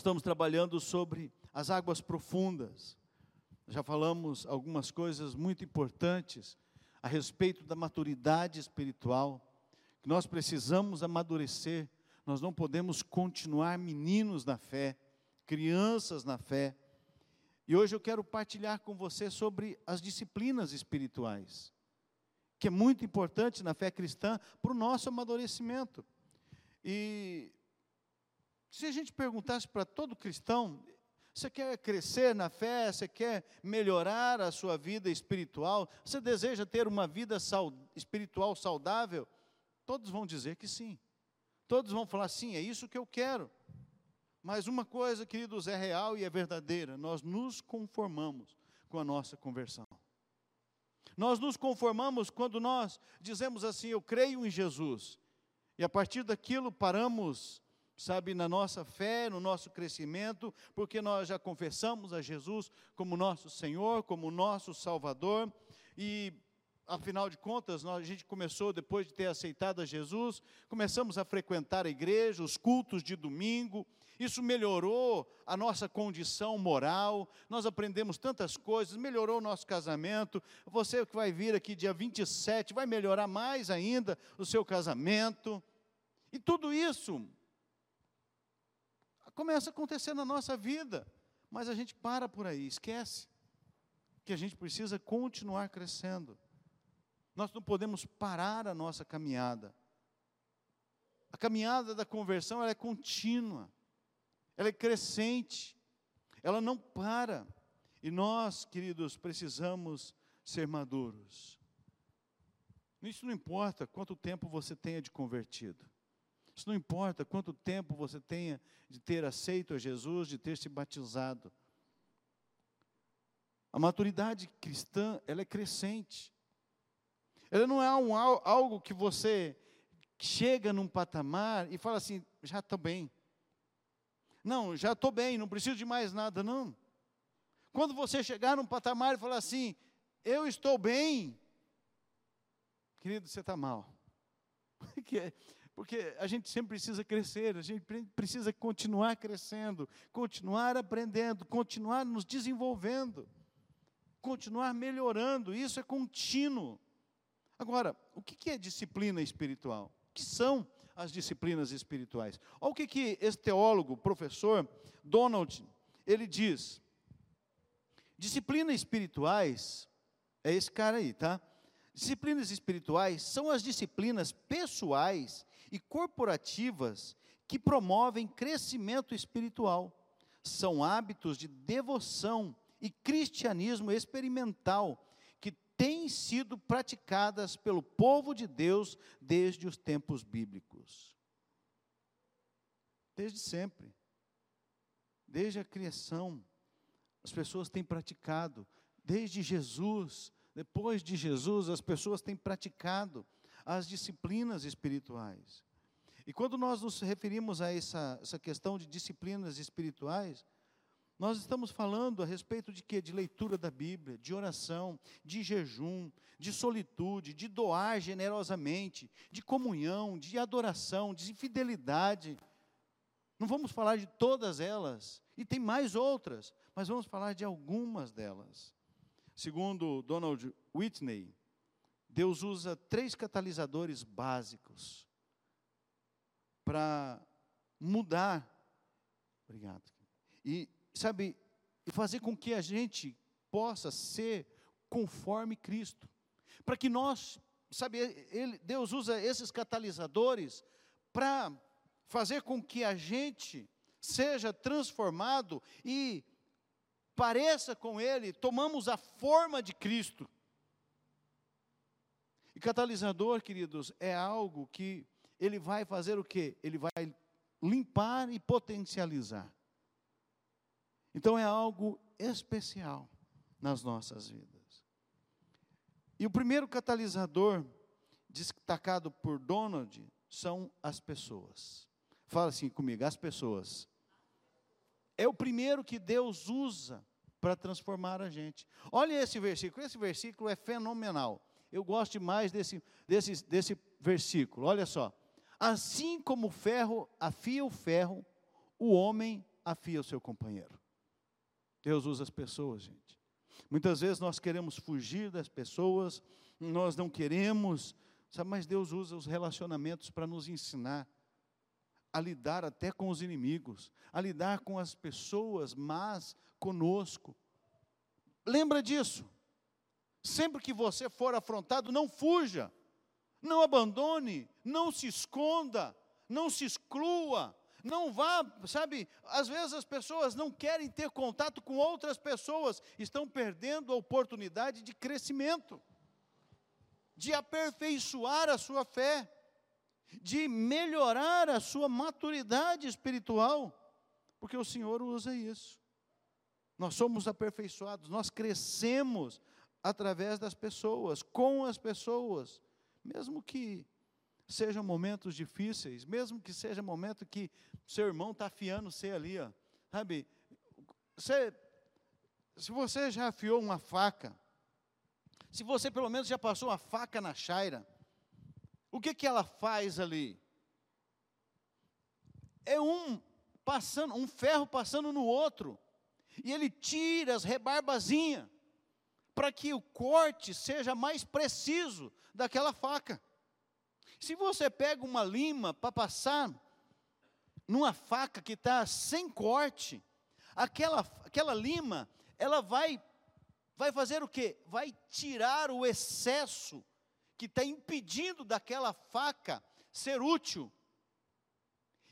Nós estamos trabalhando sobre as águas profundas. Já falamos algumas coisas muito importantes a respeito da maturidade espiritual, que nós precisamos amadurecer, nós não podemos continuar meninos na fé, crianças na fé. E hoje eu quero partilhar com você sobre as disciplinas espirituais, que é muito importante na fé cristã para o nosso amadurecimento. E se a gente perguntasse para todo cristão, você quer crescer na fé? Você quer melhorar a sua vida espiritual? Você deseja ter uma vida espiritual saudável? Todos vão dizer que sim. Todos vão falar sim, é isso que eu quero. Mas uma coisa, queridos, é real e é verdadeira: nós nos conformamos com a nossa conversão. Nós nos conformamos quando nós dizemos assim: Eu creio em Jesus, e a partir daquilo paramos sabe, na nossa fé, no nosso crescimento, porque nós já confessamos a Jesus como nosso Senhor, como nosso Salvador, e afinal de contas, nós, a gente começou, depois de ter aceitado a Jesus, começamos a frequentar a igreja, os cultos de domingo, isso melhorou a nossa condição moral, nós aprendemos tantas coisas, melhorou o nosso casamento. Você que vai vir aqui dia 27, vai melhorar mais ainda o seu casamento. E tudo isso começa a acontecer na nossa vida, mas a gente para por aí, esquece que a gente precisa continuar crescendo. Nós não podemos parar a nossa caminhada. A caminhada da conversão ela é contínua, ela é crescente, ela não para. E nós, queridos, precisamos ser maduros. Isso não importa quanto tempo você tenha de convertido. Isso não importa quanto tempo você tenha de ter aceito a Jesus, de ter se batizado. A maturidade cristã, ela é crescente. Ela não é um, algo que você chega num patamar e fala assim, já estou bem. Não, já estou bem, não preciso de mais nada, não. Quando você chegar num patamar e falar assim, eu estou bem, querido, você está mal. Porque a gente sempre precisa crescer, a gente precisa continuar crescendo, continuar aprendendo, continuar nos desenvolvendo, continuar melhorando, isso é contínuo. Agora, o que é disciplina espiritual? O que são as disciplinas espirituais? Olha o que, que esse teólogo, professor Donald, ele diz. Disciplinas espirituais, é esse cara aí, tá? Disciplinas espirituais são as disciplinas pessoais e corporativas que promovem crescimento espiritual. São hábitos de devoção e cristianismo experimental que têm sido praticadas pelo povo de Deus desde os tempos bíblicos. Desde sempre. Desde a criação, as pessoas têm praticado, desde Jesus, depois de Jesus, as pessoas têm praticado as disciplinas espirituais. E quando nós nos referimos a essa, essa questão de disciplinas espirituais, nós estamos falando a respeito de quê? De leitura da Bíblia, de oração, de jejum, de solitude, de doar generosamente, de comunhão, de adoração, de fidelidade. Não vamos falar de todas elas, e tem mais outras, mas vamos falar de algumas delas. Segundo Donald Whitney, Deus usa três catalisadores básicos para mudar. Obrigado. E, sabe, fazer com que a gente possa ser conforme Cristo. Para que nós, sabe, ele, Deus usa esses catalisadores para fazer com que a gente seja transformado e pareça com Ele, tomamos a forma de Cristo. E catalisador, queridos, é algo que ele vai fazer o quê? Ele vai limpar e potencializar. Então é algo especial nas nossas vidas. E o primeiro catalisador destacado por Donald são as pessoas. Fala assim comigo, as pessoas. É o primeiro que Deus usa para transformar a gente. Olha esse versículo, esse versículo é fenomenal. Eu gosto demais desse, desse, desse versículo. Olha só. Assim como o ferro afia o ferro, o homem afia o seu companheiro. Deus usa as pessoas, gente. Muitas vezes nós queremos fugir das pessoas, nós não queremos, sabe, mas Deus usa os relacionamentos para nos ensinar a lidar até com os inimigos, a lidar com as pessoas mas conosco. Lembra disso. Sempre que você for afrontado, não fuja, não abandone, não se esconda, não se exclua, não vá, sabe, às vezes as pessoas não querem ter contato com outras pessoas, estão perdendo a oportunidade de crescimento, de aperfeiçoar a sua fé de melhorar a sua maturidade espiritual, porque o Senhor usa isso. Nós somos aperfeiçoados, nós crescemos através das pessoas, com as pessoas, mesmo que sejam momentos difíceis, mesmo que seja momento que seu irmão está afiando você ali, ó, sabe? Você, se você já afiou uma faca, se você pelo menos já passou uma faca na chaira, o que que ela faz ali? É um passando, um ferro passando no outro, e ele tira as rebarbazinhas para que o corte seja mais preciso daquela faca. Se você pega uma lima para passar numa faca que está sem corte, aquela, aquela lima, ela vai, vai fazer o quê? Vai tirar o excesso que está impedindo daquela faca ser útil.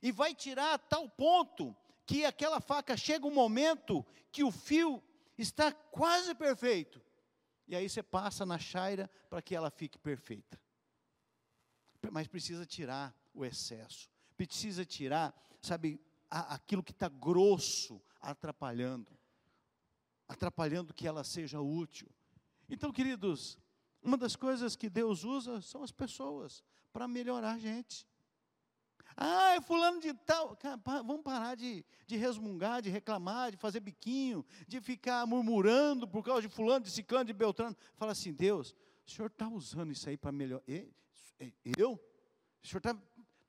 E vai tirar a tal ponto que aquela faca chega um momento que o fio está quase perfeito. E aí você passa na chaira para que ela fique perfeita. Mas precisa tirar o excesso. Precisa tirar, sabe, aquilo que está grosso, atrapalhando. Atrapalhando que ela seja útil. Então, queridos, uma das coisas que Deus usa são as pessoas para melhorar a gente. Ah, é fulano de tal. Cara, vamos parar de, de resmungar, de reclamar, de fazer biquinho, de ficar murmurando por causa de fulano, de ciclano, de beltrano. Fala assim, Deus, o Senhor está usando isso aí para melhorar. Eu? O Senhor está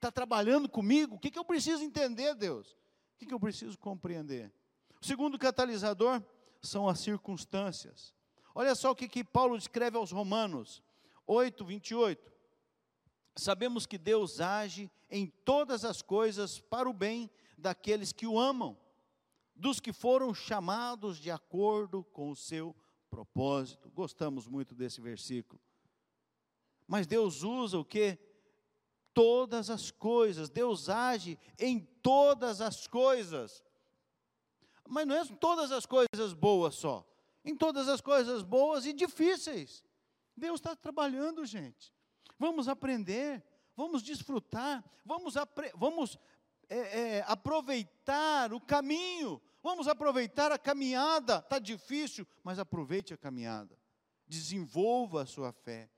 tá trabalhando comigo? O que, que eu preciso entender, Deus? O que, que eu preciso compreender? O segundo catalisador são as circunstâncias. Olha só o que, que Paulo escreve aos Romanos 8, 28. Sabemos que Deus age em todas as coisas para o bem daqueles que o amam, dos que foram chamados de acordo com o seu propósito. Gostamos muito desse versículo. Mas Deus usa o que? Todas as coisas, Deus age em todas as coisas. Mas não é todas as coisas boas só em todas as coisas boas e difíceis. Deus está trabalhando, gente. Vamos aprender, vamos desfrutar, vamos, vamos é, é, aproveitar o caminho, vamos aproveitar a caminhada. Está difícil, mas aproveite a caminhada. Desenvolva a sua fé.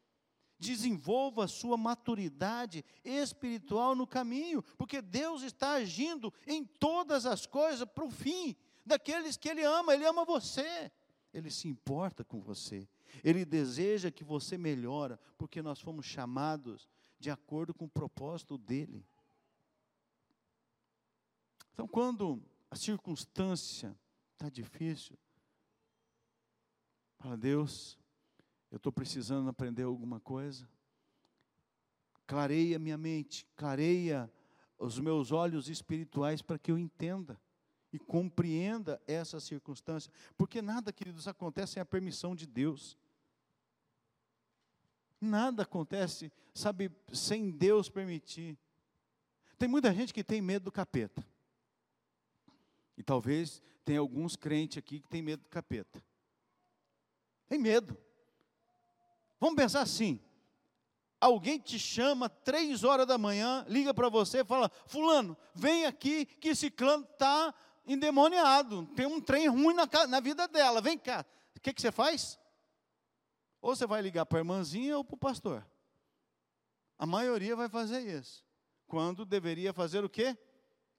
Desenvolva a sua maturidade espiritual no caminho, porque Deus está agindo em todas as coisas para o fim daqueles que Ele ama, Ele ama você. Ele se importa com você. Ele deseja que você melhore, porque nós fomos chamados de acordo com o propósito dele. Então, quando a circunstância está difícil, fala, Deus, eu estou precisando aprender alguma coisa. Clareia minha mente, clareia os meus olhos espirituais para que eu entenda e compreenda essa circunstância, porque nada, queridos, acontece sem a permissão de Deus. Nada acontece, sabe, sem Deus permitir. Tem muita gente que tem medo do capeta. E talvez tenha alguns crentes aqui que tem medo do capeta. Tem medo. Vamos pensar assim: alguém te chama três horas da manhã, liga para você e fala: Fulano, vem aqui que esse clã está endemoniado, tem um trem ruim na, na vida dela, vem cá. O que, que você faz? Ou você vai ligar para a irmãzinha ou para o pastor. A maioria vai fazer isso. Quando deveria fazer o quê?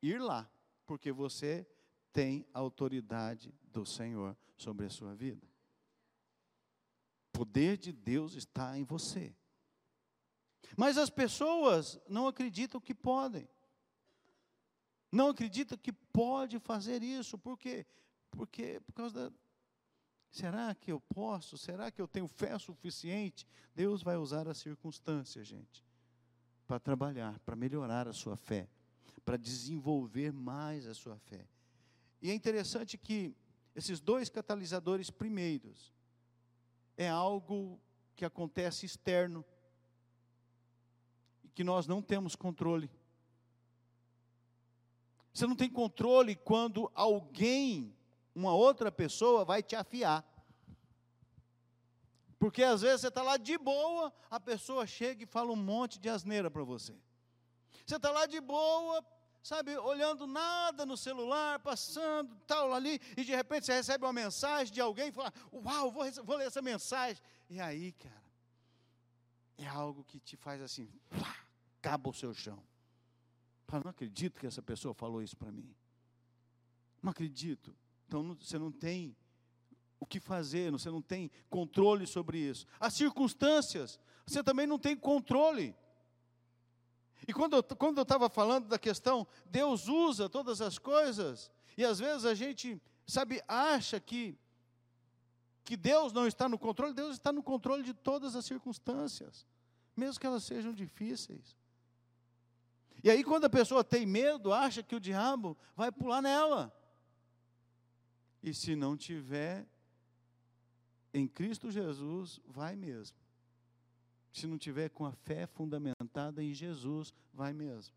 Ir lá, porque você tem autoridade do Senhor sobre a sua vida. O poder de Deus está em você. Mas as pessoas não acreditam que podem. Não acredita que pode fazer isso. Por quê? Porque por causa da. Será que eu posso? Será que eu tenho fé suficiente? Deus vai usar as circunstâncias, gente, para trabalhar, para melhorar a sua fé, para desenvolver mais a sua fé. E é interessante que esses dois catalisadores primeiros é algo que acontece externo e que nós não temos controle. Você não tem controle quando alguém, uma outra pessoa, vai te afiar. Porque às vezes você está lá de boa, a pessoa chega e fala um monte de asneira para você. Você está lá de boa, sabe, olhando nada no celular, passando, tal, ali, e de repente você recebe uma mensagem de alguém e fala: Uau, vou, vou ler essa mensagem. E aí, cara, é algo que te faz assim, pá, acaba o seu chão. Fala, não acredito que essa pessoa falou isso para mim. Não acredito. Então você não tem o que fazer, você não tem controle sobre isso. As circunstâncias, você também não tem controle. E quando eu quando eu estava falando da questão, Deus usa todas as coisas, e às vezes a gente, sabe, acha que que Deus não está no controle, Deus está no controle de todas as circunstâncias, mesmo que elas sejam difíceis. E aí, quando a pessoa tem medo, acha que o diabo vai pular nela. E se não tiver em Cristo Jesus, vai mesmo. Se não tiver com a fé fundamentada em Jesus, vai mesmo.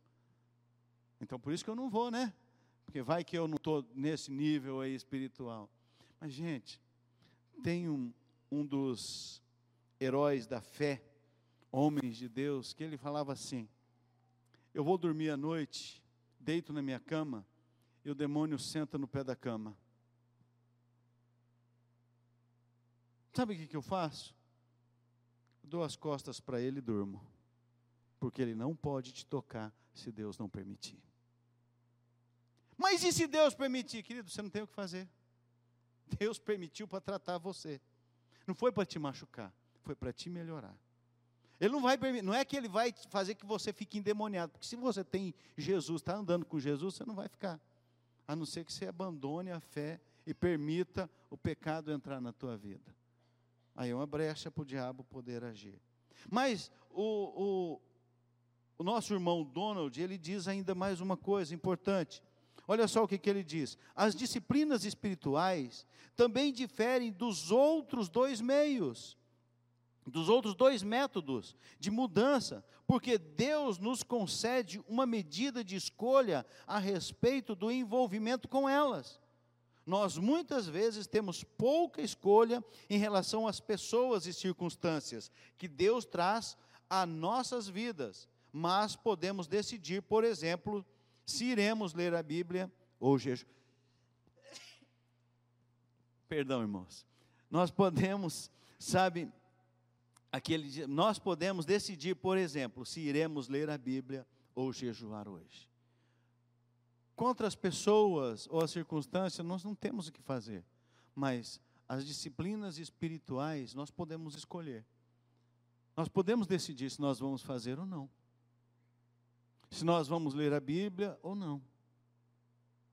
Então, por isso que eu não vou, né? Porque vai que eu não estou nesse nível aí espiritual. Mas, gente, tem um, um dos heróis da fé, homens de Deus, que ele falava assim: eu vou dormir à noite, deito na minha cama, e o demônio senta no pé da cama. Sabe o que, eu faço? dou as costas para ele e durmo. Porque ele não pode te tocar se Deus não permitir. Mas e se Deus permitir, querido? Você não tem o que fazer. Deus permitiu para tratar você. Não foi para te machucar, foi para te melhorar. Ele não vai não é que ele vai fazer que você fique endemoniado, porque se você tem Jesus, está andando com Jesus, você não vai ficar. A não ser que você abandone a fé e permita o pecado entrar na tua vida. Aí é uma brecha para o diabo poder agir. Mas o, o, o, nosso irmão Donald, ele diz ainda mais uma coisa importante. Olha só o que, que ele diz. As disciplinas espirituais também diferem dos outros dois meios dos outros dois métodos de mudança, porque Deus nos concede uma medida de escolha a respeito do envolvimento com elas. Nós muitas vezes temos pouca escolha em relação às pessoas e circunstâncias que Deus traz a nossas vidas, mas podemos decidir, por exemplo, se iremos ler a Bíblia ou jejum. Perdão, irmãos. Nós podemos, sabe, aquele nós podemos decidir, por exemplo, se iremos ler a Bíblia ou jejuar hoje. Contra as pessoas ou as circunstâncias, nós não temos o que fazer, mas as disciplinas espirituais nós podemos escolher. Nós podemos decidir se nós vamos fazer ou não. Se nós vamos ler a Bíblia ou não.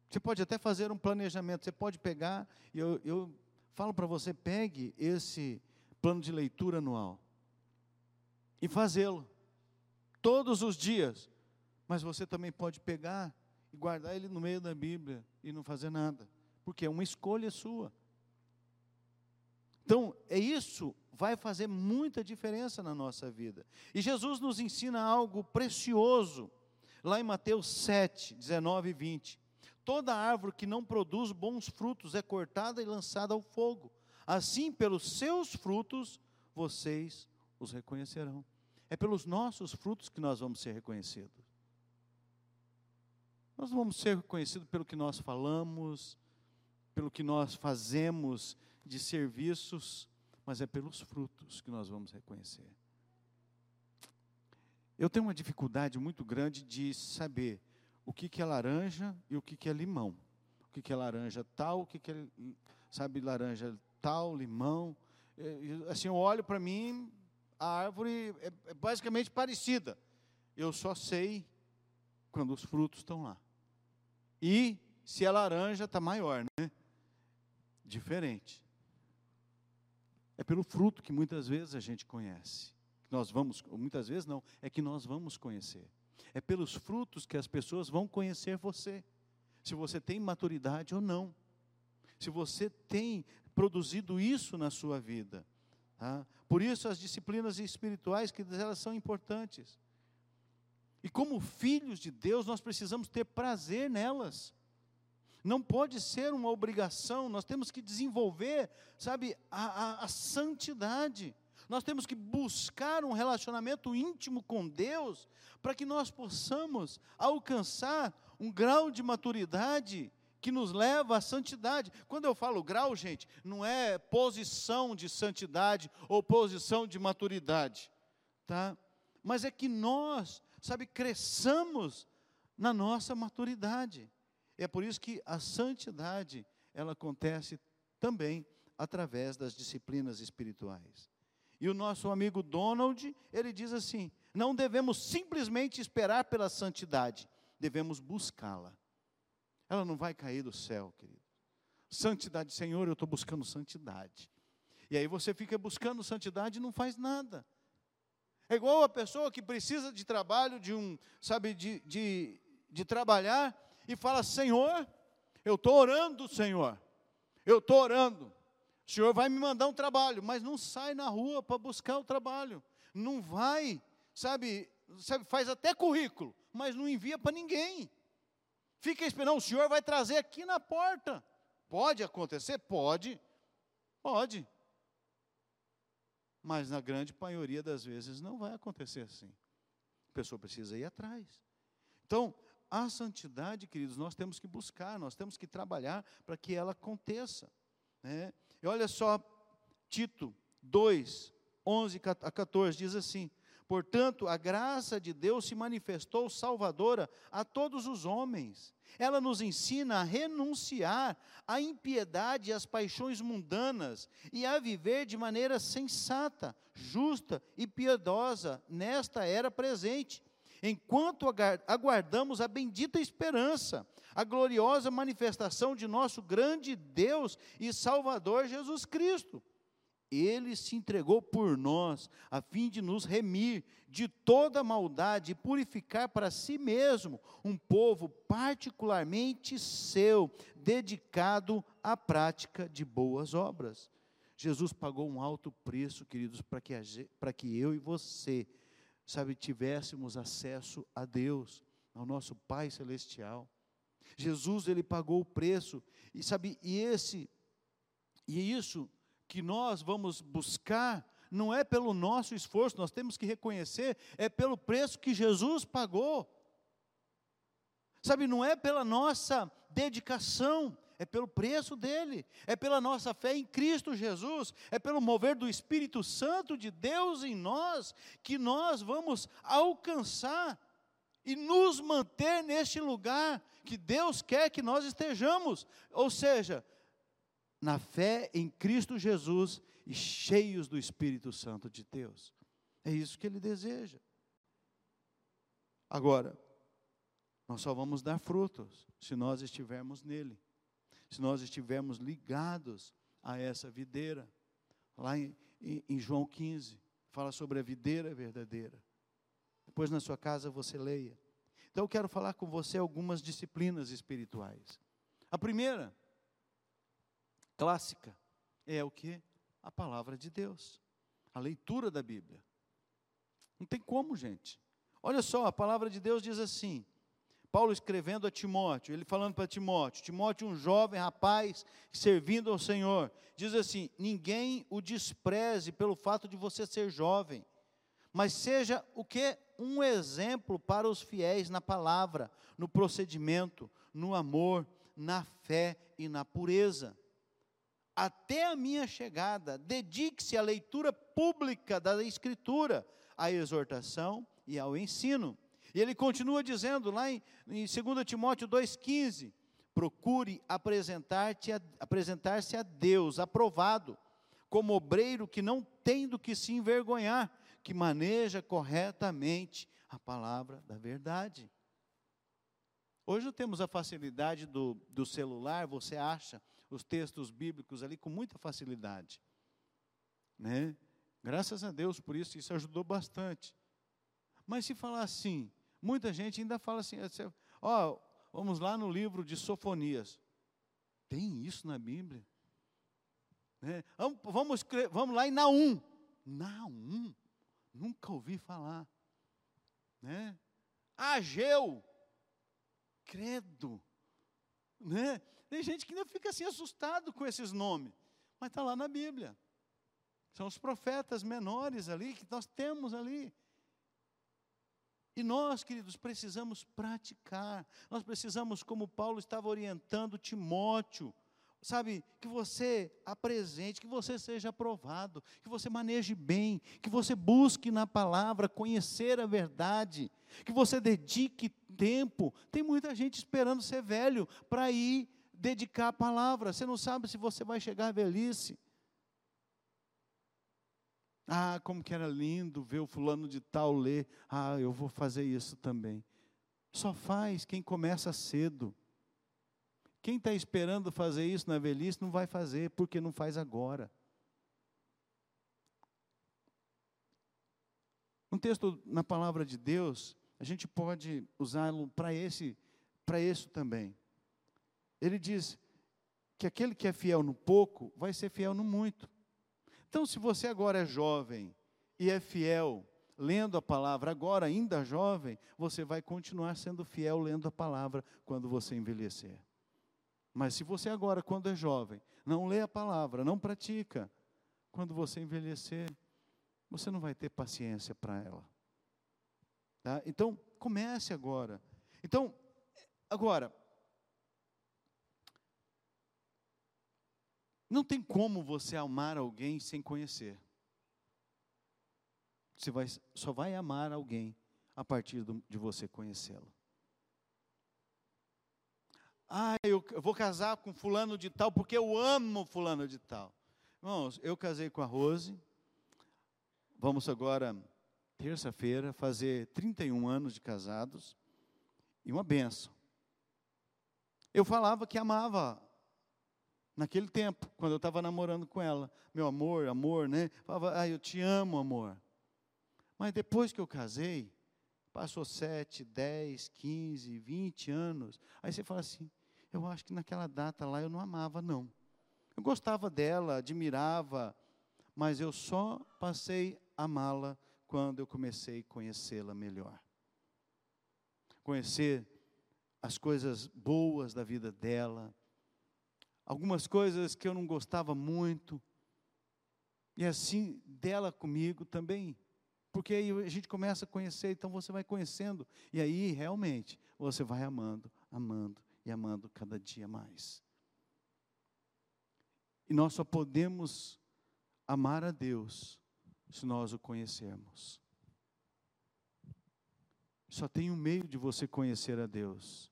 Você pode até fazer um planejamento, você pode pegar, eu, eu falo para você, pegue esse plano de leitura anual e fazê-lo todos os dias. Mas você também pode pegar e guardar ele no meio da Bíblia e não fazer nada, porque é uma escolha sua. Então, é isso vai fazer muita diferença na nossa vida. E Jesus nos ensina algo precioso, lá em Mateus 7, 19 e 20. Toda árvore que não produz bons frutos é cortada e lançada ao fogo. Assim, pelos seus frutos, vocês os reconhecerão. É pelos nossos frutos que nós vamos ser reconhecidos. Nós não vamos ser reconhecidos pelo que nós falamos, pelo que nós fazemos de serviços, mas é pelos frutos que nós vamos reconhecer. Eu tenho uma dificuldade muito grande de saber o que, que é laranja e o que, que é limão. O que, que é laranja tal, o que, que é, sabe, laranja tal, limão. É, assim, eu olho para mim, a árvore é, é basicamente parecida. Eu só sei quando os frutos estão lá. E se é laranja, está maior, né? Diferente. É pelo fruto que muitas vezes a gente conhece. Nós vamos, muitas vezes não, é que nós vamos conhecer. É pelos frutos que as pessoas vão conhecer você. Se você tem maturidade ou não. Se você tem produzido isso na sua vida. Tá? Por isso as disciplinas espirituais, que elas são importantes. E como filhos de Deus, nós precisamos ter prazer nelas. Não pode ser uma obrigação, nós temos que desenvolver, sabe, a, a, a santidade. Nós temos que buscar um relacionamento íntimo com Deus, para que nós possamos alcançar um grau de maturidade que nos leva à santidade. Quando eu falo grau, gente, não é posição de santidade ou posição de maturidade, tá? Mas é que nós, sabe, cresçamos na nossa maturidade. É por isso que a santidade, ela acontece também através das disciplinas espirituais. E o nosso amigo Donald, ele diz assim: não devemos simplesmente esperar pela santidade, devemos buscá-la. Ela não vai cair do céu, querido. Santidade, Senhor, eu estou buscando santidade. E aí você fica buscando santidade e não faz nada. É igual a pessoa que precisa de trabalho, de um, sabe, de, de, de trabalhar, e fala: Senhor, eu estou orando, Senhor, eu estou orando. O Senhor vai me mandar um trabalho, mas não sai na rua para buscar o trabalho. Não vai, sabe, sabe, faz até currículo, mas não envia para ninguém. Fica esperando, o Senhor vai trazer aqui na porta. Pode acontecer? Pode. Pode. Mas na grande maioria das vezes não vai acontecer assim. A pessoa precisa ir atrás. Então, a santidade, queridos, nós temos que buscar, nós temos que trabalhar para que ela aconteça. Né? E olha só, Tito 2, 11 a 14, diz assim: Portanto, a graça de Deus se manifestou salvadora a todos os homens. Ela nos ensina a renunciar à impiedade e às paixões mundanas e a viver de maneira sensata, justa e piedosa nesta era presente enquanto aguardamos a bendita esperança, a gloriosa manifestação de nosso grande Deus e Salvador Jesus Cristo. Ele se entregou por nós, a fim de nos remir de toda maldade e purificar para si mesmo um povo particularmente seu, dedicado à prática de boas obras. Jesus pagou um alto preço, queridos, para que, para que eu e você sabe, tivéssemos acesso a Deus, ao nosso Pai celestial. Jesus ele pagou o preço e sabe, e esse e isso que nós vamos buscar não é pelo nosso esforço, nós temos que reconhecer, é pelo preço que Jesus pagou. Sabe, não é pela nossa dedicação, é pelo preço dele, é pela nossa fé em Cristo Jesus, é pelo mover do Espírito Santo de Deus em nós que nós vamos alcançar e nos manter neste lugar que Deus quer que nós estejamos, ou seja, na fé em Cristo Jesus e cheios do Espírito Santo de Deus. É isso que ele deseja. Agora, nós só vamos dar frutos se nós estivermos nele se nós estivermos ligados a essa videira. Lá em, em, em João 15, fala sobre a videira verdadeira. Depois na sua casa você leia. Então eu quero falar com você algumas disciplinas espirituais. A primeira, clássica, é o que? A palavra de Deus. A leitura da Bíblia. Não tem como, gente. Olha só, a palavra de Deus diz assim: Paulo escrevendo a Timóteo, ele falando para Timóteo, Timóteo, um jovem rapaz servindo ao Senhor, diz assim: ninguém o despreze pelo fato de você ser jovem, mas seja o que? Um exemplo para os fiéis na palavra, no procedimento, no amor, na fé e na pureza. Até a minha chegada, dedique-se à leitura pública da Escritura, à exortação e ao ensino. E ele continua dizendo lá em, em 2 Timóteo 2,15: procure apresentar-te a, apresentar-se a Deus aprovado, como obreiro que não tem do que se envergonhar, que maneja corretamente a palavra da verdade. Hoje temos a facilidade do, do celular, você acha os textos bíblicos ali com muita facilidade. Né? Graças a Deus por isso, isso ajudou bastante. Mas se falar assim, muita gente ainda fala assim, ó, vamos lá no livro de Sofonias. Tem isso na Bíblia? Né? Vamos, vamos, vamos lá em Naum. Naum, nunca ouvi falar. Né? Ageu, credo. Né? Tem gente que ainda fica assim assustado com esses nomes, mas está lá na Bíblia. São os profetas menores ali que nós temos ali. E nós, queridos, precisamos praticar. Nós precisamos, como Paulo estava orientando Timóteo, sabe, que você apresente, que você seja aprovado, que você maneje bem, que você busque na palavra conhecer a verdade, que você dedique tempo. Tem muita gente esperando ser velho para ir dedicar a palavra. Você não sabe se você vai chegar à velhice. Ah, como que era lindo ver o fulano de tal ler. Ah, eu vou fazer isso também. Só faz quem começa cedo. Quem está esperando fazer isso na velhice não vai fazer, porque não faz agora. Um texto na palavra de Deus, a gente pode usá-lo para esse, para isso também. Ele diz que aquele que é fiel no pouco vai ser fiel no muito. Então, se você agora é jovem e é fiel lendo a palavra, agora ainda jovem, você vai continuar sendo fiel lendo a palavra quando você envelhecer. Mas se você agora, quando é jovem, não lê a palavra, não pratica, quando você envelhecer, você não vai ter paciência para ela. Tá? Então, comece agora. Então, agora, Não tem como você amar alguém sem conhecer. Você vai, só vai amar alguém a partir do, de você conhecê-lo. Ah, eu, eu vou casar com fulano de tal porque eu amo fulano de tal. Irmãos, eu casei com a Rose. Vamos agora, terça-feira, fazer 31 anos de casados. E uma benção. Eu falava que amava naquele tempo, quando eu estava namorando com ela. Meu amor, amor, né? Falava, ah, eu te amo, amor. Mas depois que eu casei, passou sete, dez, quinze, vinte anos. Aí você fala assim: eu acho que naquela data lá eu não amava, não. Eu gostava dela, admirava, mas eu só passei a amá-la quando eu comecei a conhecê-la melhor. Conhecer as coisas boas da vida dela, algumas coisas que eu não gostava muito. E assim dela comigo também. Porque aí a gente começa a conhecer, então você vai conhecendo. E aí realmente você vai amando, amando e amando cada dia mais. E nós só podemos amar a Deus se nós o conhecermos. Só tem um meio de você conhecer a Deus.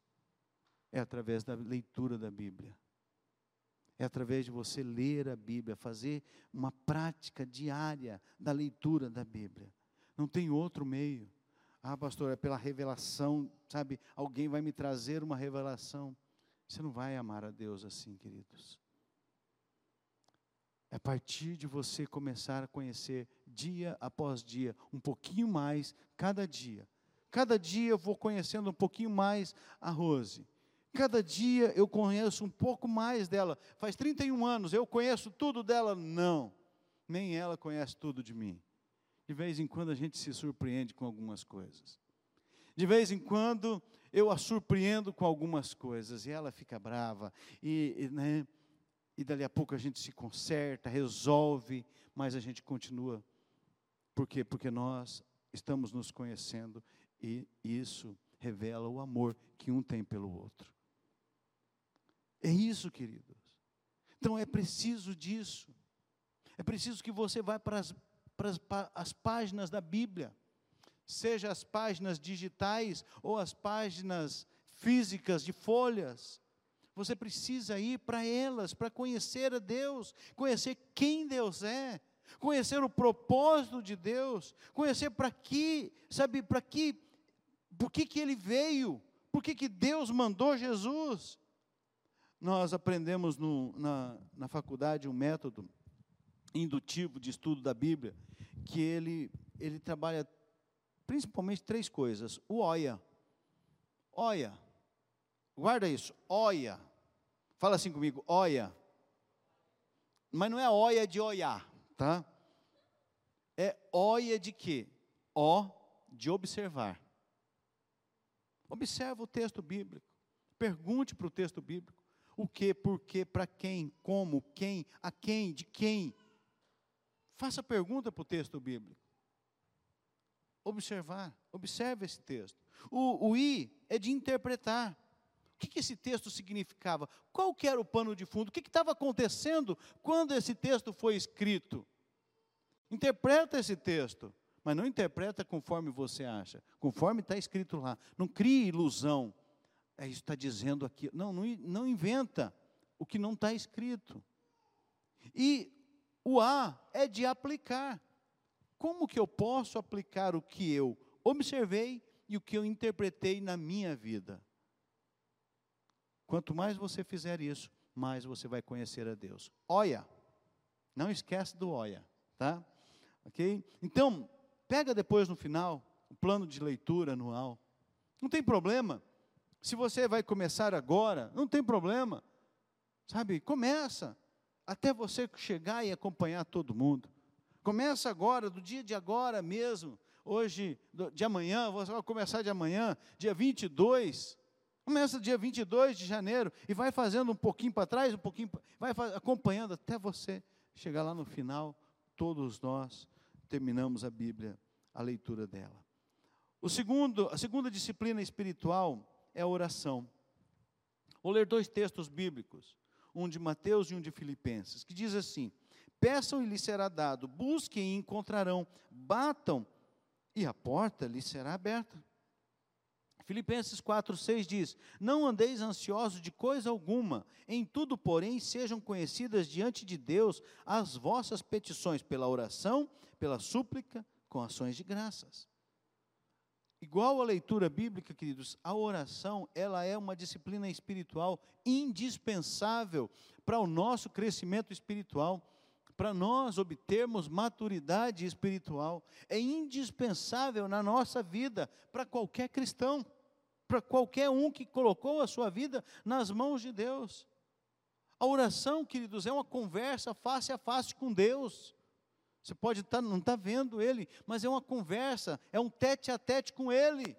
É através da leitura da Bíblia é através de você ler a Bíblia, fazer uma prática diária da leitura da Bíblia. Não tem outro meio. Ah, pastor, é pela revelação, sabe? Alguém vai me trazer uma revelação. Você não vai amar a Deus assim, queridos. É a partir de você começar a conhecer dia após dia, um pouquinho mais, cada dia. Cada dia eu vou conhecendo um pouquinho mais a Rose. Cada dia eu conheço um pouco mais dela. Faz 31 anos, eu conheço tudo dela? Não. Nem ela conhece tudo de mim. De vez em quando a gente se surpreende com algumas coisas. De vez em quando eu a surpreendo com algumas coisas e ela fica brava. E, e, né, e dali a pouco a gente se conserta, resolve, mas a gente continua. Por quê? Porque nós estamos nos conhecendo e isso revela o amor que um tem pelo outro. É isso, queridos. Então é preciso disso. É preciso que você vá para as, para as, para as páginas da Bíblia, seja as páginas digitais ou as páginas físicas de folhas. Você precisa ir para elas para conhecer a Deus, conhecer quem Deus é, conhecer o propósito de Deus, conhecer para que, sabe, para que, por que, que Ele veio, por que, que Deus mandou Jesus? Nós aprendemos no, na, na faculdade um método indutivo de estudo da Bíblia, que ele, ele trabalha principalmente três coisas. O OIA. OIA. Guarda isso. OIA. Fala assim comigo. OIA. Mas não é OIA de olhar, tá? É OIA de quê? O de observar. Observa o texto bíblico. Pergunte para o texto bíblico. O que, por quê, para quem, como, quem, a quem, de quem. Faça pergunta para o texto bíblico. Observar, observe esse texto. O, o I é de interpretar. O que, que esse texto significava? Qual que era o pano de fundo? O que estava acontecendo quando esse texto foi escrito? Interpreta esse texto, mas não interpreta conforme você acha, conforme está escrito lá. Não crie ilusão. É isso está dizendo aqui. Não, não, não inventa o que não está escrito. E o A é de aplicar. Como que eu posso aplicar o que eu observei e o que eu interpretei na minha vida? Quanto mais você fizer isso, mais você vai conhecer a Deus. Olha, não esquece do olha, tá? Ok? Então, pega depois no final o plano de leitura anual. Não tem problema. Se você vai começar agora, não tem problema. Sabe, começa até você chegar e acompanhar todo mundo. Começa agora, do dia de agora mesmo, hoje, de amanhã, você vai começar de amanhã, dia 22. Começa dia 22 de janeiro e vai fazendo um pouquinho para trás, um pouquinho, vai acompanhando até você chegar lá no final. Todos nós terminamos a Bíblia, a leitura dela. O segundo, a segunda disciplina espiritual é a oração. Vou ler dois textos bíblicos um de Mateus e um de Filipenses, que diz assim: Peçam e lhes será dado, busquem e encontrarão, batam e a porta lhes será aberta. Filipenses 4,6 diz: Não andeis ansiosos de coisa alguma, em tudo, porém, sejam conhecidas diante de Deus as vossas petições pela oração, pela súplica, com ações de graças. Igual a leitura bíblica, queridos, a oração, ela é uma disciplina espiritual indispensável para o nosso crescimento espiritual, para nós obtermos maturidade espiritual. É indispensável na nossa vida, para qualquer cristão, para qualquer um que colocou a sua vida nas mãos de Deus. A oração, queridos, é uma conversa face a face com Deus. Você pode tá, não estar tá vendo ele, mas é uma conversa, é um tete a tete com ele.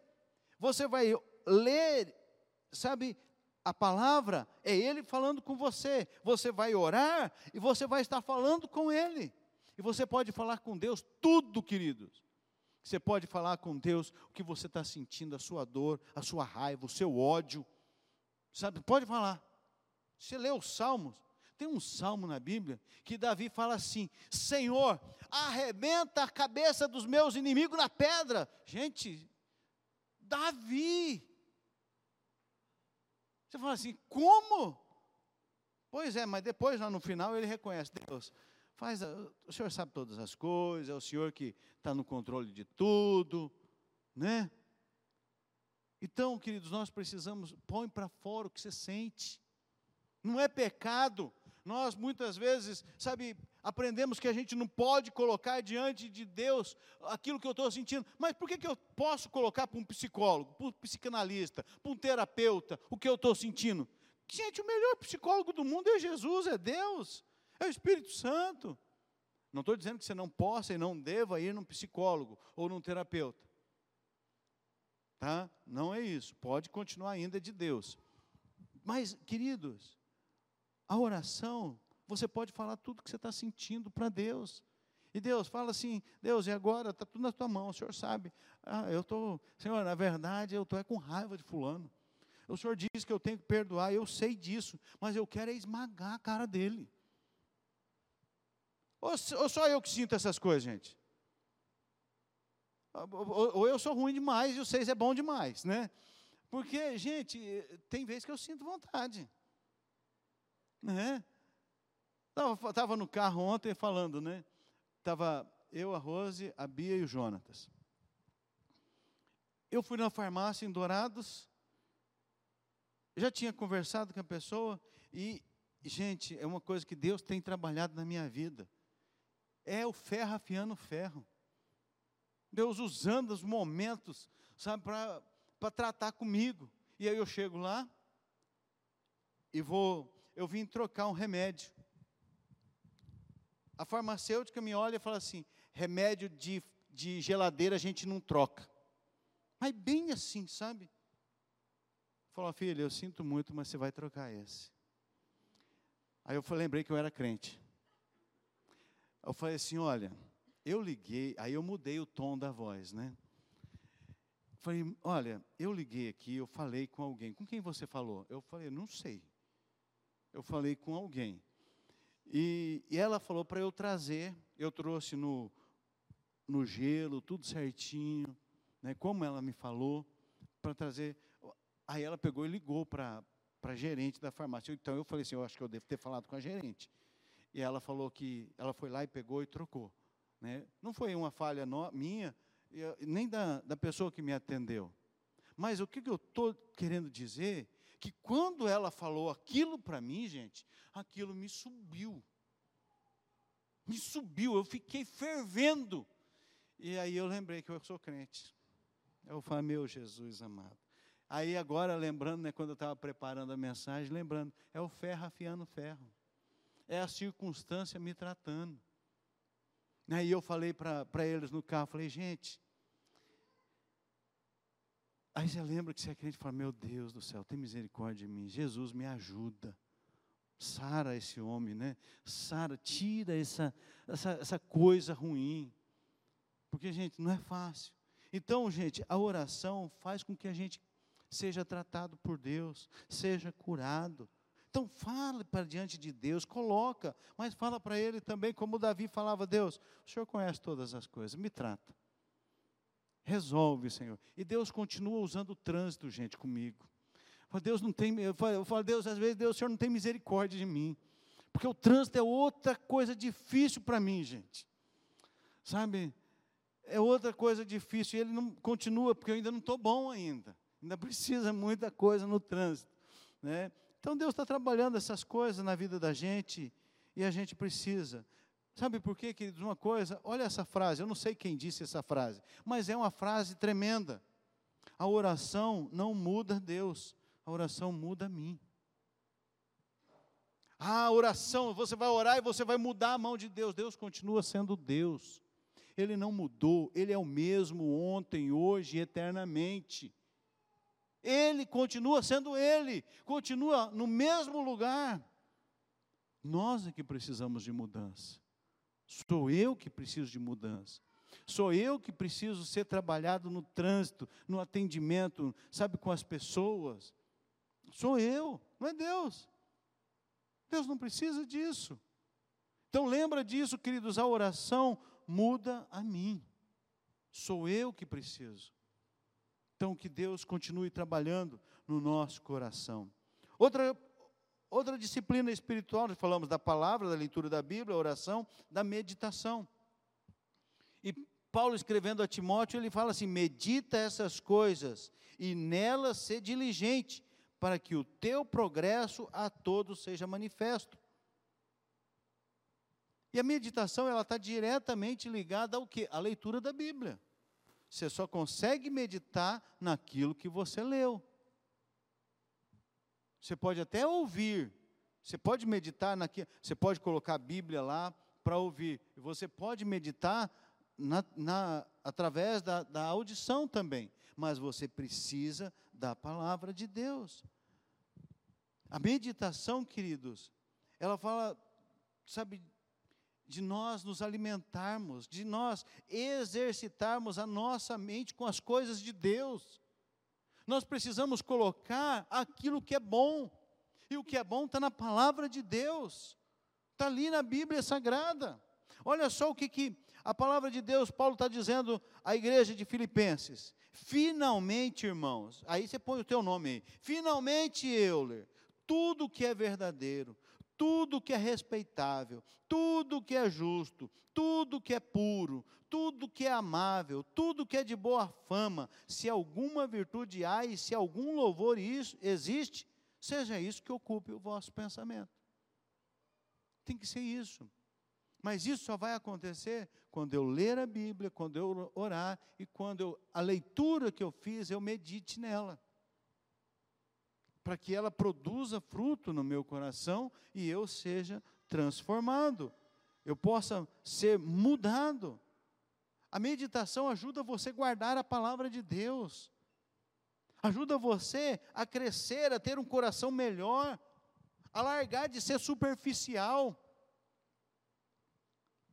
Você vai ler, sabe, a palavra é ele falando com você. Você vai orar e você vai estar falando com ele. E você pode falar com Deus tudo, queridos. Você pode falar com Deus o que você está sentindo, a sua dor, a sua raiva, o seu ódio. Sabe, pode falar. Você lê os salmos, tem um salmo na Bíblia que Davi fala assim: Senhor, arrebenta a cabeça dos meus inimigos na pedra. Gente, Davi. Você fala assim: como? Pois é, mas depois lá no final ele reconhece: Deus, faz, o Senhor sabe todas as coisas, é o Senhor que está no controle de tudo, né? Então, queridos, nós precisamos, põe para fora o que você sente. Não é pecado nós muitas vezes, sabe, aprendemos que a gente não pode colocar diante de Deus aquilo que eu estou sentindo. Mas por que, que eu posso colocar para um psicólogo, para um psicanalista, para um terapeuta, o que eu estou sentindo? Gente, o melhor psicólogo do mundo é Jesus, é Deus, é o Espírito Santo. Não estou dizendo que você não possa e não deva ir num psicólogo ou num terapeuta. Tá? Não é isso. Pode continuar ainda de Deus. Mas, queridos, a oração, você pode falar tudo que você está sentindo para Deus. E Deus fala assim: Deus, e agora? Está tudo na tua mão, o Senhor sabe. Ah, eu estou, Senhor, na verdade, eu estou é com raiva de Fulano. O Senhor diz que eu tenho que perdoar, eu sei disso, mas eu quero é esmagar a cara dele. Ou, ou só eu que sinto essas coisas, gente? Ou, ou eu sou ruim demais e seis é bom demais, né? Porque, gente, tem vezes que eu sinto vontade. Né? Estava no carro ontem falando, né? Estava eu, a Rose, a Bia e o Jonatas. Eu fui na farmácia em Dourados já tinha conversado com a pessoa e, gente, é uma coisa que Deus tem trabalhado na minha vida. É o ferro afiando o ferro. Deus usando os momentos, sabe, para tratar comigo. E aí eu chego lá e vou, eu vim trocar um remédio. A farmacêutica me olha e fala assim: remédio de, de geladeira a gente não troca. Mas bem assim, sabe? Falou, filha, eu sinto muito, mas você vai trocar esse. Aí eu lembrei que eu era crente. Eu falei assim: olha, eu liguei, aí eu mudei o tom da voz, né? Falei, olha, eu liguei aqui, eu falei com alguém. Com quem você falou? Eu falei, não sei. Eu falei com alguém. E, e ela falou para eu trazer, eu trouxe no, no gelo, tudo certinho, né, como ela me falou, para trazer. Aí ela pegou e ligou para a gerente da farmácia. Então eu falei assim, eu acho que eu devo ter falado com a gerente. E ela falou que ela foi lá e pegou e trocou. Né? Não foi uma falha no, minha, nem da, da pessoa que me atendeu. Mas o que, que eu estou querendo dizer? Que quando ela falou aquilo para mim, gente, aquilo me subiu. Me subiu, eu fiquei fervendo. E aí eu lembrei que eu sou crente. Eu falei, meu Jesus amado. Aí agora, lembrando, né, quando eu estava preparando a mensagem, lembrando, é o ferro afiando ferro. É a circunstância me tratando. Aí eu falei para eles no carro, falei, gente. Aí você lembra que você crente e fala, meu Deus do céu, tem misericórdia de mim. Jesus me ajuda. Sara esse homem, né? Sara, tira essa, essa, essa coisa ruim. Porque, gente, não é fácil. Então, gente, a oração faz com que a gente seja tratado por Deus, seja curado. Então fala para diante de Deus, coloca, mas fala para ele também, como Davi falava, Deus, o Senhor conhece todas as coisas, me trata. Resolve, Senhor. E Deus continua usando o trânsito, gente, comigo. Deus não tem, eu falo, eu falo, Deus, às vezes Deus, o Senhor não tem misericórdia de mim. Porque o trânsito é outra coisa difícil para mim, gente. Sabe? É outra coisa difícil. E ele não continua, porque eu ainda não estou bom ainda. Ainda precisa muita coisa no trânsito. Né? Então Deus está trabalhando essas coisas na vida da gente e a gente precisa. Sabe por quê, queridos? Uma coisa, olha essa frase, eu não sei quem disse essa frase, mas é uma frase tremenda. A oração não muda Deus, a oração muda a mim. Ah, a oração, você vai orar e você vai mudar a mão de Deus. Deus continua sendo Deus. Ele não mudou, ele é o mesmo ontem, hoje e eternamente. Ele continua sendo Ele, continua no mesmo lugar. Nós é que precisamos de mudança. Sou eu que preciso de mudança. Sou eu que preciso ser trabalhado no trânsito, no atendimento, sabe, com as pessoas. Sou eu, não é Deus. Deus não precisa disso. Então lembra disso, queridos, a oração muda a mim. Sou eu que preciso. Então, que Deus continue trabalhando no nosso coração. Outra, outra disciplina espiritual, nós falamos da palavra, da leitura da Bíblia, oração, da meditação. E Paulo escrevendo a Timóteo, ele fala assim: medita essas coisas e nelas ser diligente, para que o teu progresso a todos seja manifesto. E a meditação, ela está diretamente ligada ao que? A leitura da Bíblia. Você só consegue meditar naquilo que você leu. Você pode até ouvir, você pode meditar naquilo, você pode colocar a Bíblia lá para ouvir, você pode meditar na, na, através da, da audição também, mas você precisa da palavra de Deus. A meditação, queridos, ela fala, sabe, de nós nos alimentarmos, de nós exercitarmos a nossa mente com as coisas de Deus. Nós precisamos colocar aquilo que é bom, e o que é bom está na palavra de Deus, está ali na Bíblia Sagrada. Olha só o que, que a palavra de Deus, Paulo está dizendo à igreja de Filipenses. Finalmente, irmãos, aí você põe o teu nome aí. Finalmente, Euler, tudo que é verdadeiro, tudo que é respeitável, tudo que é justo, tudo que é puro, tudo que é amável, tudo que é de boa fama, se alguma virtude há e se algum louvor existe, seja isso que ocupe o vosso pensamento. Tem que ser isso. Mas isso só vai acontecer quando eu ler a Bíblia, quando eu orar e quando eu, a leitura que eu fiz eu medite nela. Para que ela produza fruto no meu coração e eu seja transformado. Eu possa ser mudado. A meditação ajuda você a guardar a palavra de Deus. Ajuda você a crescer, a ter um coração melhor, a largar de ser superficial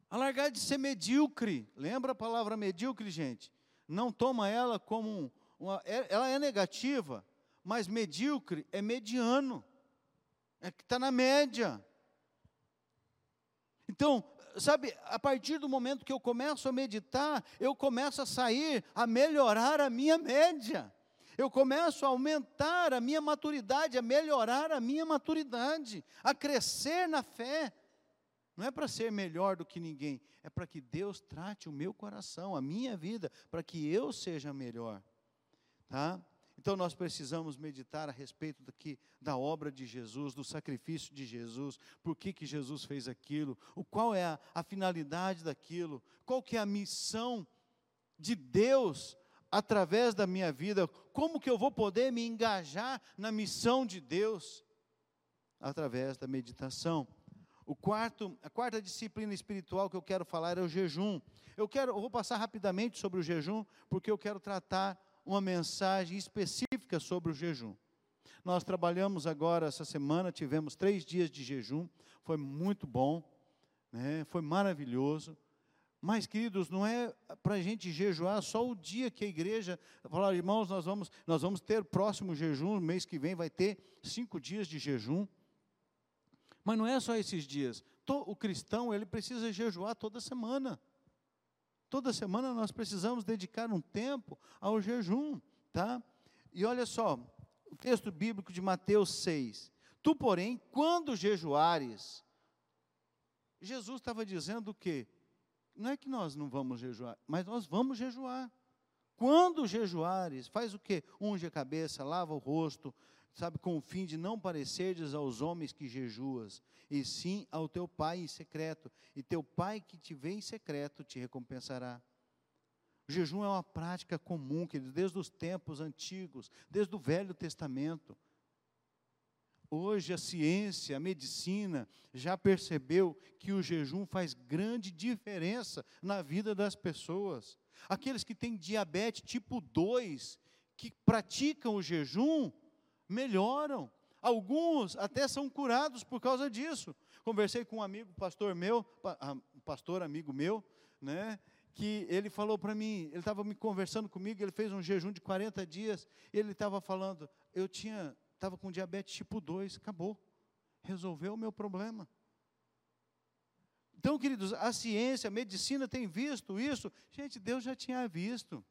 a largar de ser medíocre. Lembra a palavra medíocre, gente? Não toma ela como uma, é, ela é negativa, mas medíocre é mediano. É que está na média. Então, sabe, a partir do momento que eu começo a meditar, eu começo a sair, a melhorar a minha média. Eu começo a aumentar a minha maturidade, a melhorar a minha maturidade, a crescer na fé. Não é para ser melhor do que ninguém, é para que Deus trate o meu coração, a minha vida, para que eu seja melhor. Tá? Então nós precisamos meditar a respeito daqui, da obra de Jesus, do sacrifício de Jesus, por que, que Jesus fez aquilo, o qual é a, a finalidade daquilo, qual que é a missão de Deus através da minha vida, como que eu vou poder me engajar na missão de Deus através da meditação. O quarto, a quarta disciplina espiritual que eu quero falar é o jejum. Eu quero, eu vou passar rapidamente sobre o jejum, porque eu quero tratar uma mensagem específica sobre o jejum. Nós trabalhamos agora essa semana, tivemos três dias de jejum, foi muito bom, né? foi maravilhoso. Mas, queridos, não é para a gente jejuar só o dia que a igreja falar, irmãos, nós vamos, nós vamos ter próximo jejum, mês que vem vai ter cinco dias de jejum. Mas não é só esses dias. O cristão, ele precisa jejuar toda semana. Toda semana nós precisamos dedicar um tempo ao jejum, tá? E olha só, o texto bíblico de Mateus 6. Tu, porém, quando jejuares, Jesus estava dizendo o quê? Não é que nós não vamos jejuar, mas nós vamos jejuar. Quando jejuares, faz o quê? Unge a cabeça, lava o rosto, sabe, com o fim de não parecerdes aos homens que jejuas, e sim ao teu Pai em secreto, e teu Pai que te vê em secreto te recompensará. O jejum é uma prática comum, querido, desde os tempos antigos, desde o Velho Testamento. Hoje a ciência, a medicina já percebeu que o jejum faz grande diferença na vida das pessoas. Aqueles que têm diabetes tipo 2, que praticam o jejum, melhoram. Alguns até são curados por causa disso. Conversei com um amigo, pastor meu, ah, pastor amigo meu, né? Que ele falou para mim, ele estava me conversando comigo, ele fez um jejum de 40 dias, ele estava falando, eu tinha, estava com diabetes tipo 2, acabou, resolveu o meu problema. Então, queridos, a ciência, a medicina tem visto isso. Gente, Deus já tinha visto.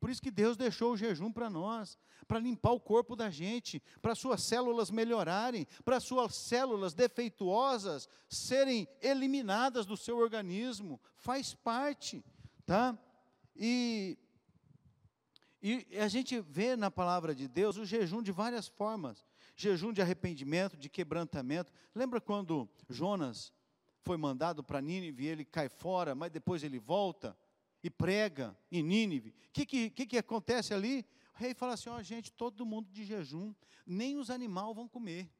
Por isso que Deus deixou o jejum para nós, para limpar o corpo da gente, para suas células melhorarem, para suas células defeituosas serem eliminadas do seu organismo. Faz parte, tá? E, e a gente vê na palavra de Deus o jejum de várias formas. Jejum de arrependimento, de quebrantamento. Lembra quando Jonas foi mandado para Nínive e ele cai fora, mas depois ele volta? E prega em Nínive. O que, que, que, que acontece ali? O rei fala assim: ó, oh, gente, todo mundo de jejum, nem os animais vão comer.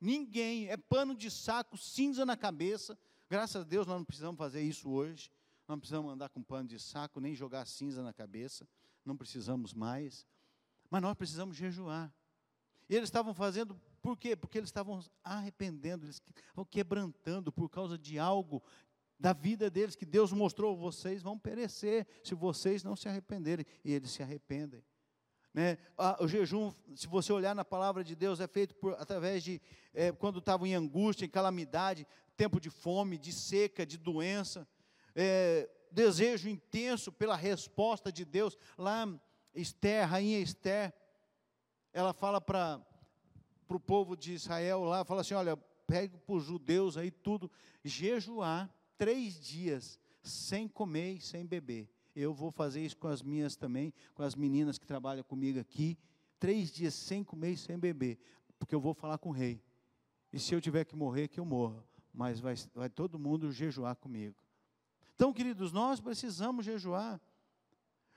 Ninguém, é pano de saco, cinza na cabeça. Graças a Deus nós não precisamos fazer isso hoje. Não precisamos andar com pano de saco, nem jogar cinza na cabeça. Não precisamos mais. Mas nós precisamos jejuar. E eles estavam fazendo, por quê? Porque eles estavam arrependendo, eles estavam quebrantando por causa de algo da vida deles que Deus mostrou, vocês vão perecer se vocês não se arrependerem. E eles se arrependem. Né? o jejum, se você olhar na palavra de Deus, é feito por, através de é, quando estavam em angústia, em calamidade, tempo de fome, de seca, de doença, é, desejo intenso pela resposta de Deus. Lá, Esther, rainha Esther, ela fala para o povo de Israel lá, fala assim: olha, pegue para os judeus aí tudo, jejuar três dias sem comer e sem beber. Eu vou fazer isso com as minhas também, com as meninas que trabalham comigo aqui. Três dias sem comer e sem beber. porque eu vou falar com o rei. E se eu tiver que morrer, que eu morra. Mas vai, vai todo mundo jejuar comigo. Então, queridos, nós precisamos jejuar.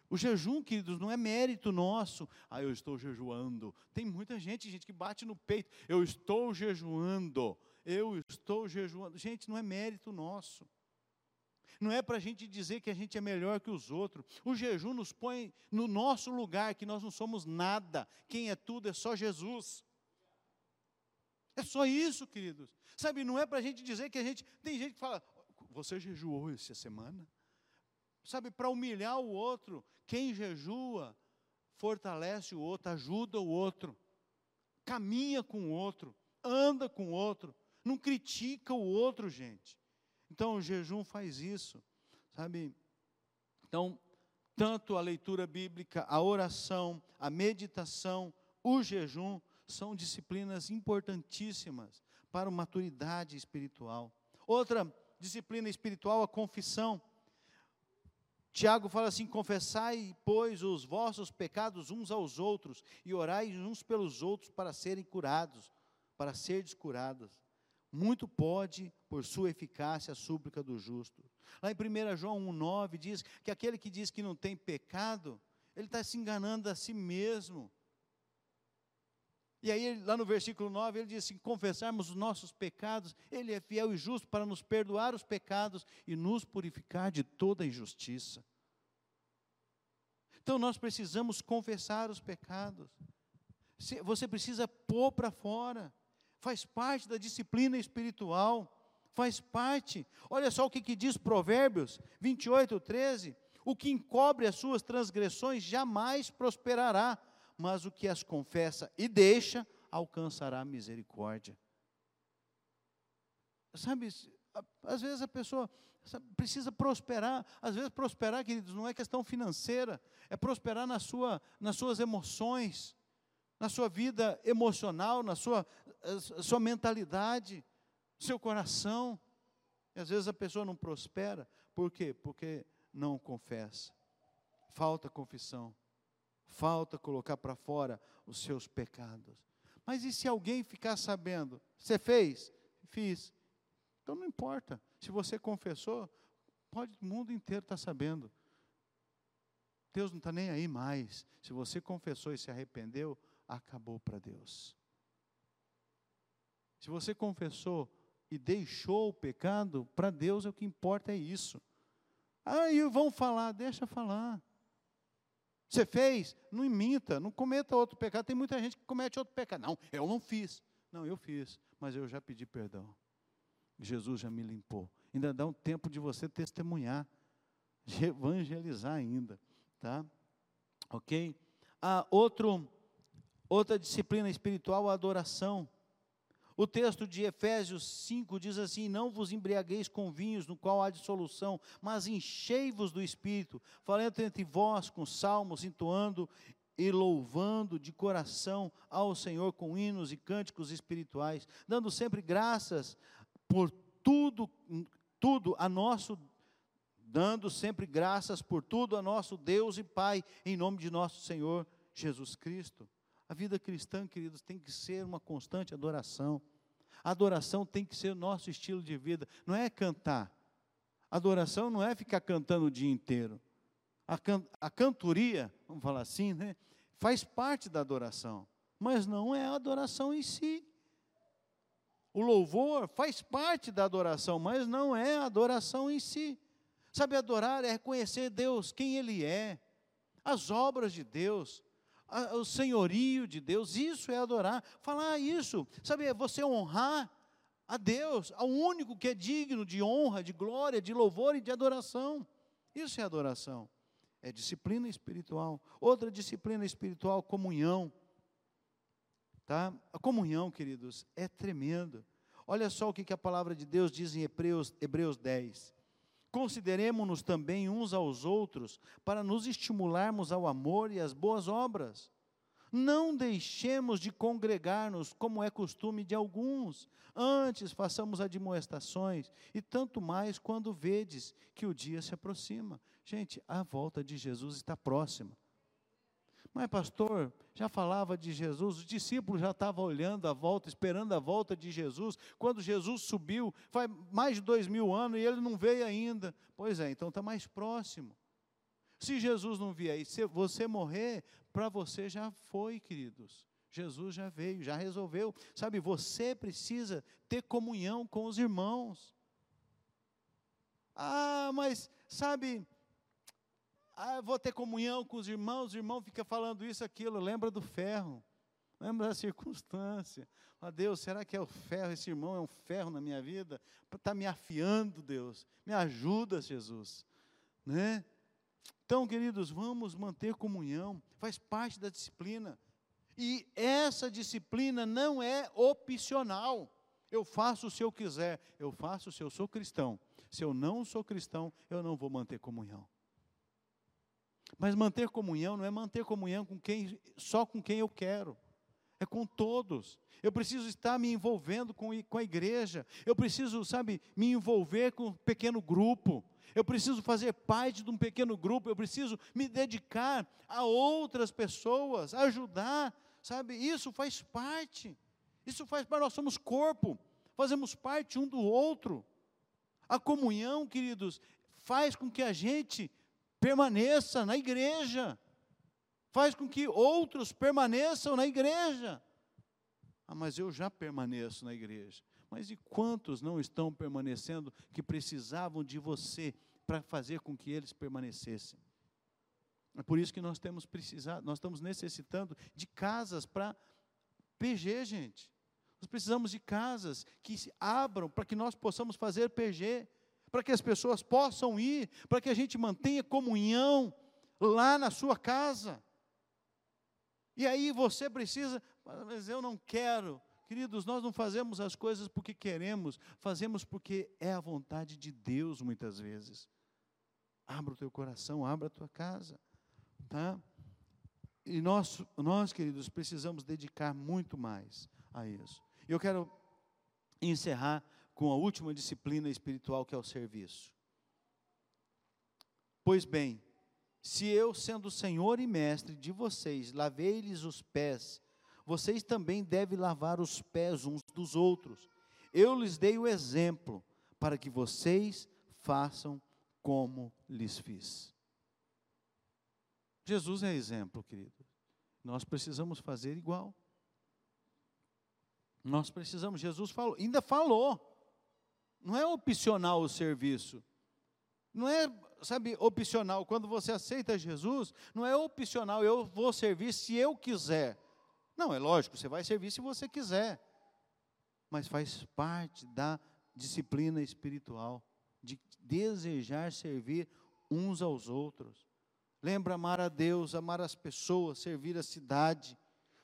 O jejum, queridos, não é mérito nosso. Ah, eu estou jejuando. Tem muita gente, gente que bate no peito. Eu estou jejuando. Eu estou jejuando. Gente, não é mérito nosso. Não é para a gente dizer que a gente é melhor que os outros. O jejum nos põe no nosso lugar, que nós não somos nada. Quem é tudo é só Jesus. É só isso, queridos. Sabe, não é para a gente dizer que a gente. Tem gente que fala, você jejuou essa semana? Sabe, para humilhar o outro. Quem jejua fortalece o outro, ajuda o outro, caminha com o outro, anda com o outro, não critica o outro, gente. Então o jejum faz isso, sabe? Então, tanto a leitura bíblica, a oração, a meditação, o jejum são disciplinas importantíssimas para a maturidade espiritual. Outra disciplina espiritual, a confissão. Tiago fala assim: confessai, pois, os vossos pecados uns aos outros, e orai uns pelos outros para serem curados, para serdes curados. Muito pode, por sua eficácia, a súplica do justo. Lá em 1 João 1,9 diz que aquele que diz que não tem pecado, ele está se enganando a si mesmo. E aí, lá no versículo 9, ele diz assim: confessarmos os nossos pecados, Ele é fiel e justo para nos perdoar os pecados e nos purificar de toda injustiça. Então, nós precisamos confessar os pecados. Você precisa pôr para fora, faz parte da disciplina espiritual, faz parte. Olha só o que, que diz Provérbios 28, 13: o que encobre as suas transgressões jamais prosperará mas o que as confessa e deixa, alcançará misericórdia. Sabe, às vezes a pessoa precisa prosperar, às vezes prosperar, queridos, não é questão financeira, é prosperar na sua, nas suas emoções, na sua vida emocional, na sua, sua mentalidade, seu coração. E às vezes a pessoa não prospera, por quê? Porque não confessa, falta confissão falta colocar para fora os seus pecados. Mas e se alguém ficar sabendo? Você fez? Fiz. Então não importa. Se você confessou, pode o mundo inteiro estar tá sabendo. Deus não está nem aí mais. Se você confessou e se arrependeu, acabou para Deus. Se você confessou e deixou o pecado, para Deus é o que importa é isso. Aí vão falar, deixa falar. Você fez? Não imita, não cometa outro pecado. Tem muita gente que comete outro pecado. Não, eu não fiz. Não, eu fiz, mas eu já pedi perdão. Jesus já me limpou. Ainda dá um tempo de você testemunhar, de evangelizar ainda, tá? Ok? Ah, outro, outra disciplina espiritual, a adoração. O texto de Efésios 5 diz assim: Não vos embriagueis com vinhos, no qual há dissolução, mas enchei-vos do espírito, falando entre vós com salmos, entoando e louvando de coração ao Senhor com hinos e cânticos espirituais, dando sempre graças por tudo, tudo a nosso dando sempre graças por tudo a nosso Deus e Pai, em nome de nosso Senhor Jesus Cristo. A vida cristã, queridos, tem que ser uma constante adoração. A adoração tem que ser o nosso estilo de vida, não é cantar. Adoração não é ficar cantando o dia inteiro. A, can, a cantoria, vamos falar assim, né, faz parte da adoração, mas não é a adoração em si. O louvor faz parte da adoração, mas não é a adoração em si. Sabe, adorar é reconhecer Deus, quem Ele é, as obras de Deus, o senhorio de Deus, isso é adorar. Falar isso, sabe, é você honrar a Deus, ao único que é digno de honra, de glória, de louvor e de adoração. Isso é adoração. É disciplina espiritual. Outra disciplina espiritual, comunhão. Tá? A comunhão, queridos, é tremendo. Olha só o que, que a palavra de Deus diz em Hebreus, Hebreus 10. Consideremos-nos também uns aos outros para nos estimularmos ao amor e às boas obras. Não deixemos de congregar-nos, como é costume de alguns. Antes façamos admoestações, e tanto mais quando vedes que o dia se aproxima. Gente, a volta de Jesus está próxima. Mas, pastor, já falava de Jesus, os discípulos já estavam olhando a volta, esperando a volta de Jesus. Quando Jesus subiu, faz mais de dois mil anos e ele não veio ainda. Pois é, então está mais próximo. Se Jesus não vier e se você morrer, para você já foi, queridos. Jesus já veio, já resolveu. Sabe, você precisa ter comunhão com os irmãos. Ah, mas, sabe, ah, vou ter comunhão com os irmãos, os irmãos ficam falando isso, aquilo, lembra do ferro, lembra da circunstância. Ah, Deus, será que é o ferro? Esse irmão é um ferro na minha vida? Está me afiando, Deus. Me ajuda, Jesus. Né? Então, queridos, vamos manter comunhão, faz parte da disciplina. E essa disciplina não é opcional. Eu faço se eu quiser, eu faço se eu sou cristão. Se eu não sou cristão, eu não vou manter comunhão. Mas manter comunhão não é manter comunhão com quem, só com quem eu quero, é com todos. Eu preciso estar me envolvendo com, com a igreja, eu preciso, sabe, me envolver com um pequeno grupo, eu preciso fazer parte de um pequeno grupo, eu preciso me dedicar a outras pessoas, ajudar, sabe? Isso faz parte, isso faz parte, nós somos corpo, fazemos parte um do outro. A comunhão, queridos, faz com que a gente permaneça na igreja, faz com que outros permaneçam na igreja. Ah, mas eu já permaneço na igreja. Mas e quantos não estão permanecendo que precisavam de você para fazer com que eles permanecessem? É por isso que nós temos precisado, nós estamos necessitando de casas para PG, gente. Nós precisamos de casas que se abram para que nós possamos fazer PG para que as pessoas possam ir, para que a gente mantenha comunhão lá na sua casa. E aí você precisa, mas eu não quero. Queridos, nós não fazemos as coisas porque queremos, fazemos porque é a vontade de Deus muitas vezes. Abra o teu coração, abra a tua casa, tá? E nós, nós, queridos, precisamos dedicar muito mais a isso. Eu quero encerrar com a última disciplina espiritual que é o serviço. Pois bem, se eu, sendo Senhor e Mestre de vocês, lavei-lhes os pés, vocês também devem lavar os pés uns dos outros. Eu lhes dei o exemplo, para que vocês façam como lhes fiz. Jesus é exemplo, querido. Nós precisamos fazer igual. Nós precisamos, Jesus falou, ainda falou. Não é opcional o serviço. Não é, sabe, opcional. Quando você aceita Jesus, não é opcional, eu vou servir se eu quiser. Não, é lógico, você vai servir se você quiser. Mas faz parte da disciplina espiritual, de desejar servir uns aos outros. Lembra amar a Deus, amar as pessoas, servir a cidade.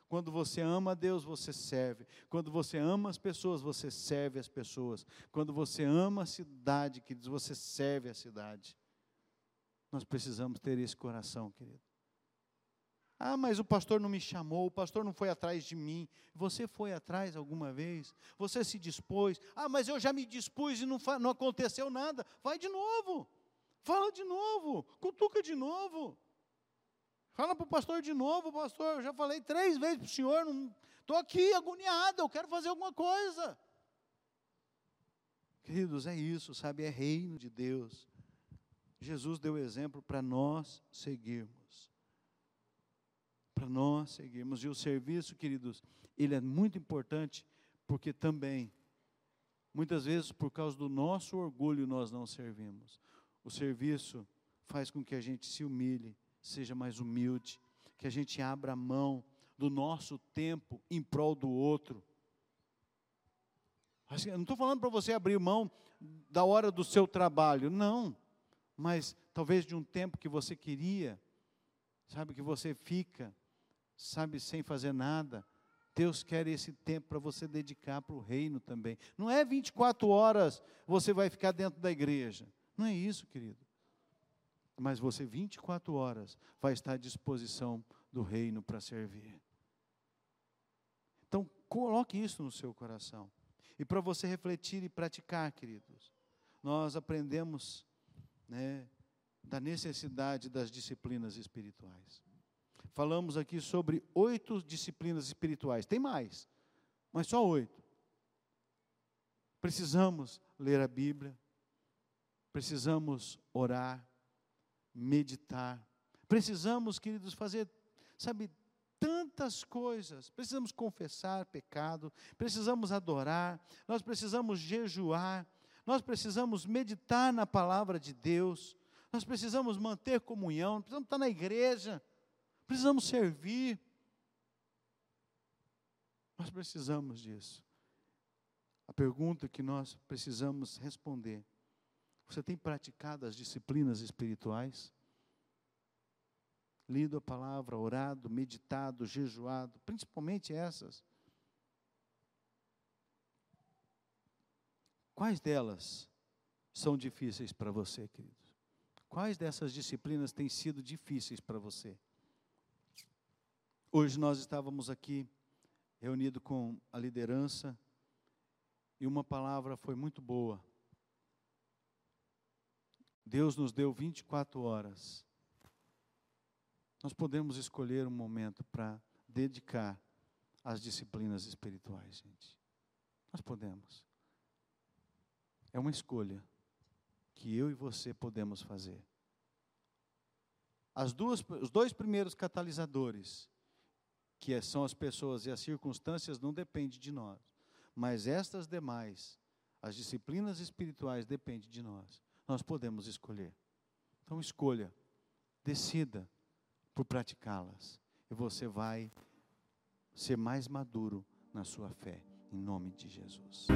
Quando você ama a Deus, você serve. Quando você ama as pessoas, você serve as pessoas. Quando você ama a cidade, queridos, você serve a cidade. Nós precisamos ter esse coração, querido. Ah, mas o pastor não me chamou, o pastor não foi atrás de mim. Você foi atrás alguma vez? Você se dispôs? Ah, mas eu já me dispus e não, não aconteceu nada. Vai de novo. Fala de novo. Cutuca de novo. Fala para o pastor de novo, pastor, eu já falei três vezes para o senhor, estou aqui agoniado, eu quero fazer alguma coisa. Queridos, é isso, sabe? É reino de Deus. Jesus deu exemplo para nós seguirmos. Para nós seguirmos. E o serviço, queridos, ele é muito importante, porque também, muitas vezes, por causa do nosso orgulho, nós não servimos. O serviço faz com que a gente se humilhe seja mais humilde, que a gente abra mão do nosso tempo em prol do outro. Eu não estou falando para você abrir mão da hora do seu trabalho, não. Mas talvez de um tempo que você queria, sabe, que você fica, sabe, sem fazer nada. Deus quer esse tempo para você dedicar para o reino também. Não é 24 horas você vai ficar dentro da igreja. Não é isso, querido mas você 24 horas vai estar à disposição do reino para servir. Então, coloque isso no seu coração. E para você refletir e praticar, queridos, nós aprendemos né, da necessidade das disciplinas espirituais. falamos aqui sobre oito disciplinas espirituais. Tem mais, mas só oito. Precisamos ler a Bíblia, precisamos orar, meditar, precisamos, queridos, fazer, sabe, tantas coisas. Precisamos confessar pecado, precisamos adorar, nós precisamos jejuar, nós precisamos meditar na palavra de Deus, nós precisamos manter comunhão, precisamos estar na igreja, precisamos servir. Nós precisamos disso. A pergunta que nós precisamos responder: você tem praticado as disciplinas espirituais? Lido a palavra, orado, meditado, jejuado, principalmente essas. Quais delas são difíceis para você, queridos? Quais dessas disciplinas têm sido difíceis para você? Hoje nós estávamos aqui reunidos com a liderança e uma palavra foi muito boa. Deus nos deu 24 horas. Nós podemos escolher um momento para dedicar às disciplinas espirituais, gente. Nós podemos. É uma escolha que eu e você podemos fazer. As duas, os dois primeiros catalisadores, que são as pessoas e as circunstâncias, não dependem de nós. Mas estas demais, as disciplinas espirituais, dependem de nós. Nós podemos escolher. Então escolha, decida por praticá-las. E você vai ser mais maduro na sua fé, em nome de Jesus.